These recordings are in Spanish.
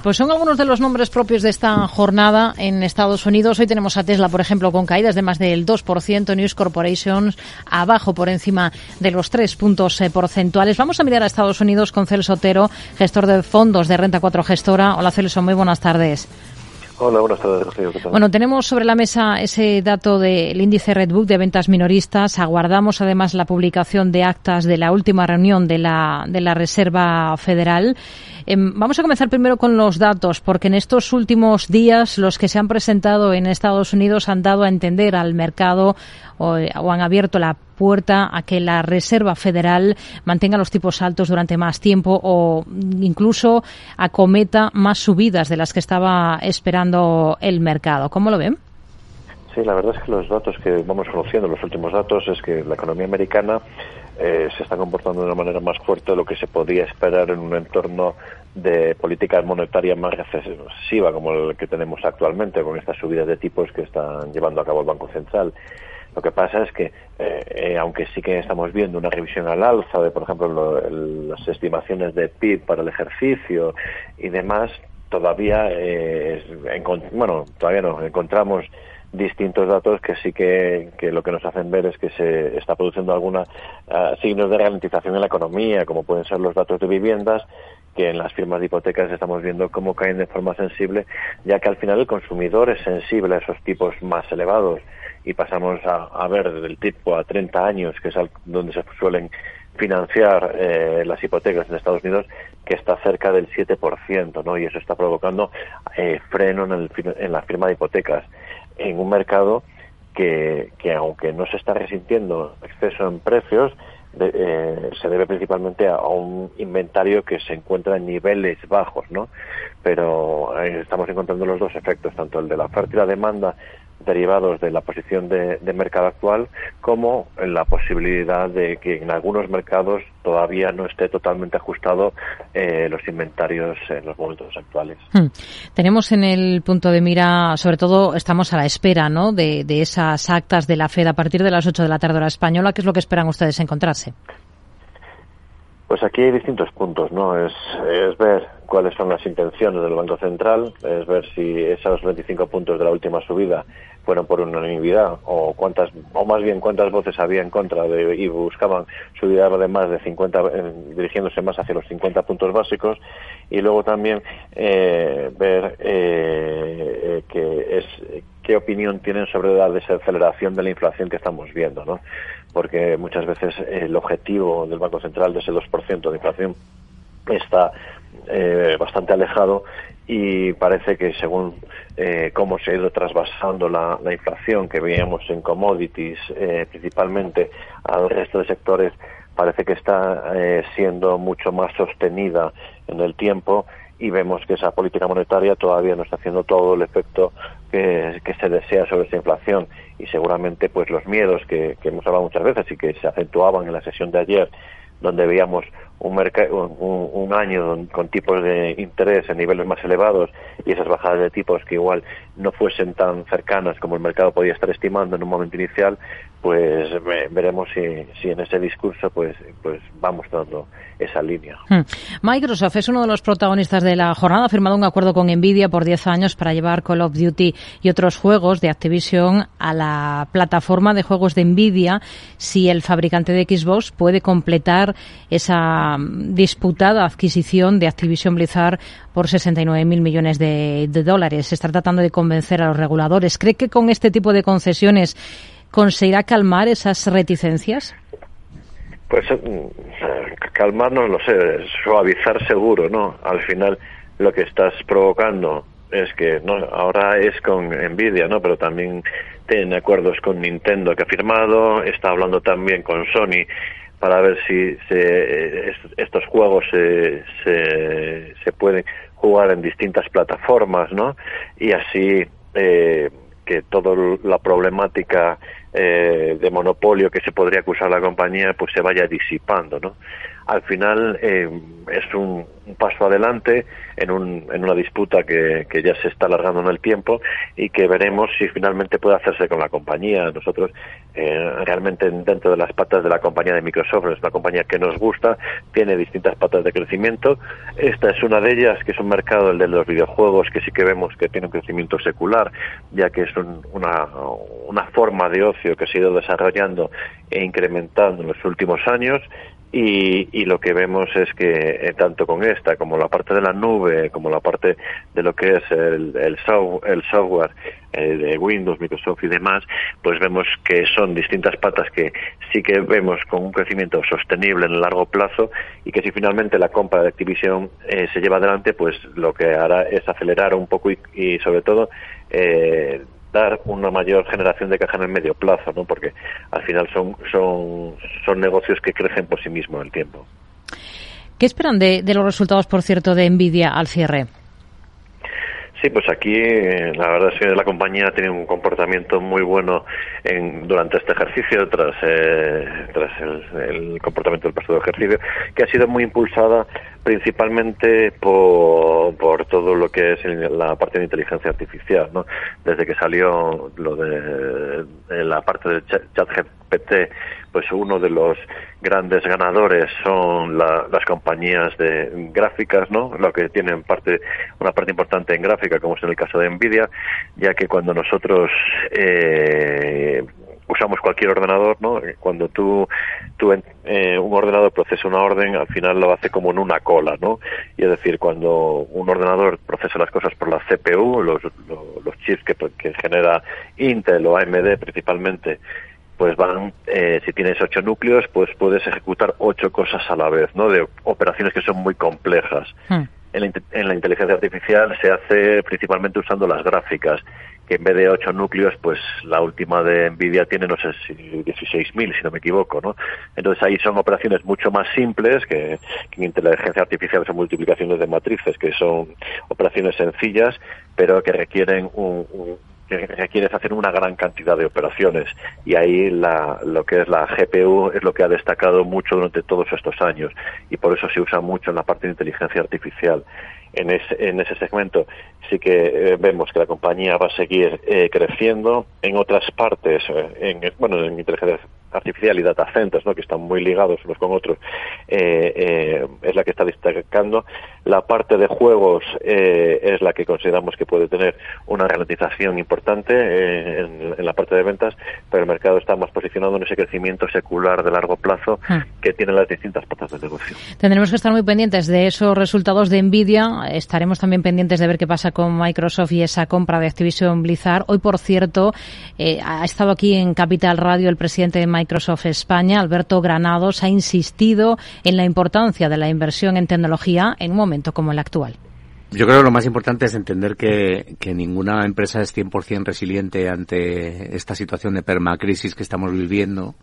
Pues son algunos de los nombres propios de esta jornada en Estados Unidos. Hoy tenemos a Tesla, por ejemplo, con caídas de más del 2%, News Corporations abajo por encima de los tres puntos eh, porcentuales. Vamos a mirar a Estados Unidos con Celso Otero, gestor de fondos de Renta 4 Gestora. Hola Celso, muy buenas tardes. Hola, buenas tardes, Bueno, tenemos sobre la mesa ese dato del índice Redbook de ventas minoristas. Aguardamos además la publicación de actas de la última reunión de la, de la Reserva Federal. Em, vamos a comenzar primero con los datos, porque en estos últimos días los que se han presentado en Estados Unidos han dado a entender al mercado o, o han abierto la puerta a que la Reserva Federal mantenga los tipos altos durante más tiempo o incluso acometa más subidas de las que estaba esperando el mercado. ¿Cómo lo ven? Sí, la verdad es que los datos que vamos conociendo, los últimos datos, es que la economía americana eh, se está comportando de una manera más fuerte de lo que se podía esperar en un entorno de política monetaria más recesiva como el que tenemos actualmente, con estas subidas de tipos que están llevando a cabo el Banco Central. Lo que pasa es que, eh, eh, aunque sí que estamos viendo una revisión al alza de, por ejemplo, las estimaciones de PIB para el ejercicio y demás, todavía, eh, bueno, todavía no, encontramos distintos datos que sí que, lo que nos hacen ver es que se está produciendo algunos ah, signos de ralentización en la economía, como pueden ser los datos de viviendas, que en las firmas de hipotecas estamos viendo cómo caen de forma sensible, ya que al final el consumidor es sensible a esos tipos más elevados y pasamos a, ver del tipo a 30 años, que es donde se suelen financiar eh, las hipotecas en Estados Unidos, que está cerca del 7%, ¿no? Y eso está provocando eh, freno en, el, en la firma de hipotecas en un mercado que, que aunque no se está resintiendo exceso en precios, eh, se debe principalmente a, un inventario que se encuentra en niveles bajos, ¿no? Pero estamos encontrando los dos efectos, tanto el de la oferta y la demanda derivados de la posición de, mercado actual como la posibilidad de que en algunos mercados todavía no esté totalmente ajustado eh, los inventarios en los momentos actuales. Hmm. Tenemos en el punto de mira, sobre todo estamos a la espera ¿no? de, de esas actas de la FED a partir de las 8 de la tarde hora española. ¿Qué es lo que esperan ustedes encontrarse? Pues aquí hay distintos puntos, ¿no? Es, es ver cuáles son las intenciones del Banco Central, es ver si esos 25 puntos de la última subida fueron por unanimidad o cuántas o más bien cuántas voces había en contra de y buscaban subir de más de 50 eh, dirigiéndose más hacia los 50 puntos básicos y luego también eh, ver eh, que es qué opinión tienen sobre la desaceleración de la inflación que estamos viendo, ¿no? Porque muchas veces el objetivo del Banco Central de ese 2% de inflación está eh, bastante alejado y parece que según eh, cómo se ha ido trasvasando la, inflación que veíamos en commodities eh, principalmente al resto de sectores parece que está eh, siendo mucho más sostenida en el tiempo y vemos que esa política monetaria todavía no está haciendo todo el efecto que, se desea sobre esa inflación. Y seguramente pues los miedos que, que hemos hablado muchas veces y que se acentuaban en la sesión de ayer donde veíamos un, un, un, año con tipos de interés en niveles más elevados y esas bajadas de tipos que igual no fuesen tan cercanas como el mercado podía estar estimando en un momento inicial, pues veremos si, en ese discurso pues, pues va mostrando esa línea. Hmm. Microsoft es uno de los protagonistas de la jornada. Ha firmado un acuerdo con Nvidia por 10 años para llevar Call of Duty y otros juegos de Activision a la plataforma de juegos de Nvidia si el fabricante de Xbox puede completar esa disputada adquisición de Activision Blizzard por 69.000 millones de, dólares. Se está tratando de convencer a los reguladores. ¿Cree que con este tipo de concesiones conseguirá calmar esas reticencias? Pues eh, calmar no lo sé, suavizar seguro, ¿no? Al final lo que estás provocando es que no ahora es con Nvidia, ¿no? Pero también tiene acuerdos con Nintendo que ha firmado, está hablando también con Sony para ver si se, estos juegos se, se, se, pueden jugar en distintas plataformas, ¿no? Y así eh, que toda la problemática eh, de monopolio que se podría acusar la compañía pues se vaya disipando, ¿no? Al final eh, es un, paso adelante en, un, en una disputa que, ya se está alargando en el tiempo y que veremos si finalmente puede hacerse con la compañía. Nosotros eh, realmente dentro de las patas de la compañía de Microsoft es una compañía que nos gusta, tiene distintas patas de crecimiento. Esta es una de ellas, que es un mercado, el de los videojuegos, que sí que vemos que tiene un crecimiento secular, ya que es una, una forma de ocio que se ha ido desarrollando e incrementando en los últimos años y, y, lo que vemos es que eh, tanto con esta como la parte de la nube, como la parte de lo que es el, el, el software eh, de Windows, Microsoft y demás, pues vemos que son distintas patas que sí que vemos con un crecimiento sostenible en el largo plazo y que si finalmente la compra de Activision eh, se lleva adelante, pues lo que hará es acelerar un poco y, y sobre todo eh, dar una mayor generación de caja en el medio plazo, ¿no? Porque al final son, son, son negocios que crecen por sí mismos en el tiempo. ¿Qué esperan de, de los resultados, por cierto, de Nvidia al cierre? Sí, pues aquí eh, la verdad es que la compañía tenido un comportamiento muy bueno en, durante este ejercicio, tras, eh, tras el, comportamiento del pasado ejercicio, que ha sido muy impulsada principalmente por, por todo lo que es la parte de inteligencia artificial, ¿no? Desde que salió lo de, la parte de ChatGPT, pues uno de los grandes ganadores son las compañías de gráficas, ¿no? Lo que tienen parte, una parte importante en gráfica, como es en el caso de Nvidia, ya que cuando nosotros eh, usamos cualquier ordenador, ¿no? Cuando tú, eh, un ordenador procesa una orden, al final lo hace como en una cola, ¿no? Y es decir, cuando un ordenador procesa las cosas por la CPU, los, chips que genera Intel o AMD principalmente, pues van, eh, si tienes ocho núcleos, pues puedes ejecutar ocho cosas a la vez, ¿no? De operaciones que son muy complejas. Hmm. En, la, en la inteligencia artificial se hace principalmente usando las gráficas que en vez de ocho núcleos, pues la última de Nvidia tiene, no sé si 16.000, si no me equivoco, ¿no? Entonces ahí son operaciones mucho más simples que, que, en inteligencia artificial son multiplicaciones de matrices, que son operaciones sencillas, pero que requieren un, un que requieres hacer una gran cantidad de operaciones. Y ahí la, lo que es la GPU es lo que ha destacado mucho durante todos estos años. Y por eso se usa mucho en la parte de inteligencia artificial. En ese, en ese segmento sí que eh, vemos que la compañía va a seguir eh, creciendo. En otras partes, eh, en, bueno, en inteligencia artificial y data centers, ¿no? que están muy ligados unos con otros, es la que está destacando. La parte de juegos es la que consideramos que puede tener una ralentización importante en, en, la parte de ventas, pero el mercado está más posicionado en ese crecimiento secular de largo plazo hmm. que tienen las distintas patas del negocio. Tendremos que estar muy pendientes de esos resultados de Nvidia Estaremos también pendientes de ver qué pasa con Microsoft y esa compra de Activision Blizzard. Hoy, por cierto, eh, ha estado aquí en Capital Radio el presidente de Microsoft España, Alberto Granados, ha insistido en la importancia de la inversión en tecnología en un momento como el actual. Yo creo que lo más importante es entender que, que ninguna empresa es 100% resiliente ante esta situación de permacrisis que estamos viviendo,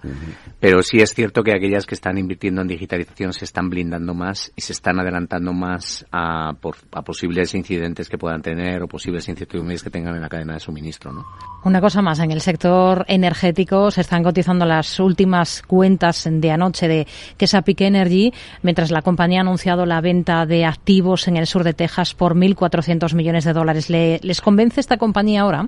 pero sí es cierto que aquellas que están invirtiendo en digitalización se están blindando más y se están adelantando más a, por, a posibles incidentes que puedan tener o posibles incertidumbres que tengan en la cadena de suministro. ¿no? Una cosa más, en el sector energético se están cotizando las últimas cuentas de anoche de Chesapeake Energy, mientras la compañía ha anunciado la venta de activos en el sur de Texas por 1.400 millones de dólares. ¿Les convence esta compañía ahora?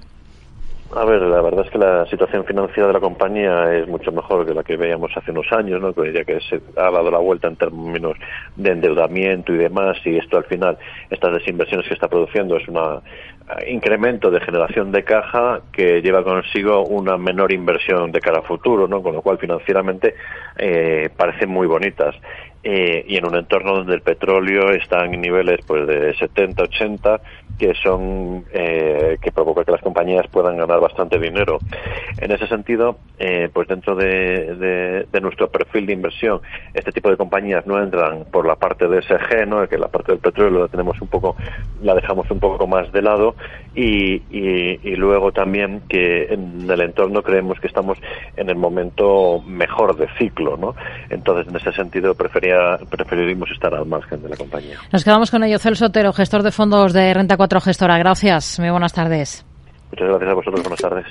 A ver, la verdad es que la situación financiera de la compañía es mucho mejor que la que veíamos hace unos años, ¿no? ya que se ha dado la vuelta en términos de endeudamiento y demás, y esto al final, estas desinversiones que está produciendo es un eh, incremento de generación de caja que lleva consigo una menor inversión de cara a futuro, ¿no? con lo cual financieramente eh, parecen muy bonitas. Eh, y en un entorno donde el petróleo está en niveles pues de 70, 80 que son eh, que provoca que las compañías puedan ganar bastante dinero. En ese sentido, eh, pues dentro de, de, nuestro perfil de inversión, este tipo de compañías no entran por la parte de SG, ¿no? que la parte del petróleo la tenemos un poco, la dejamos un poco más de lado y, y, luego también que en el entorno creemos que estamos en el momento mejor de ciclo, ¿no? Entonces, en ese sentido, prefería, preferiríamos estar al margen de la compañía. Nos quedamos con ello. Celso Otero, gestor de fondos de Renta 4 Gestora. Gracias. Muy buenas tardes. Muchas gracias a vosotros. Buenas tardes.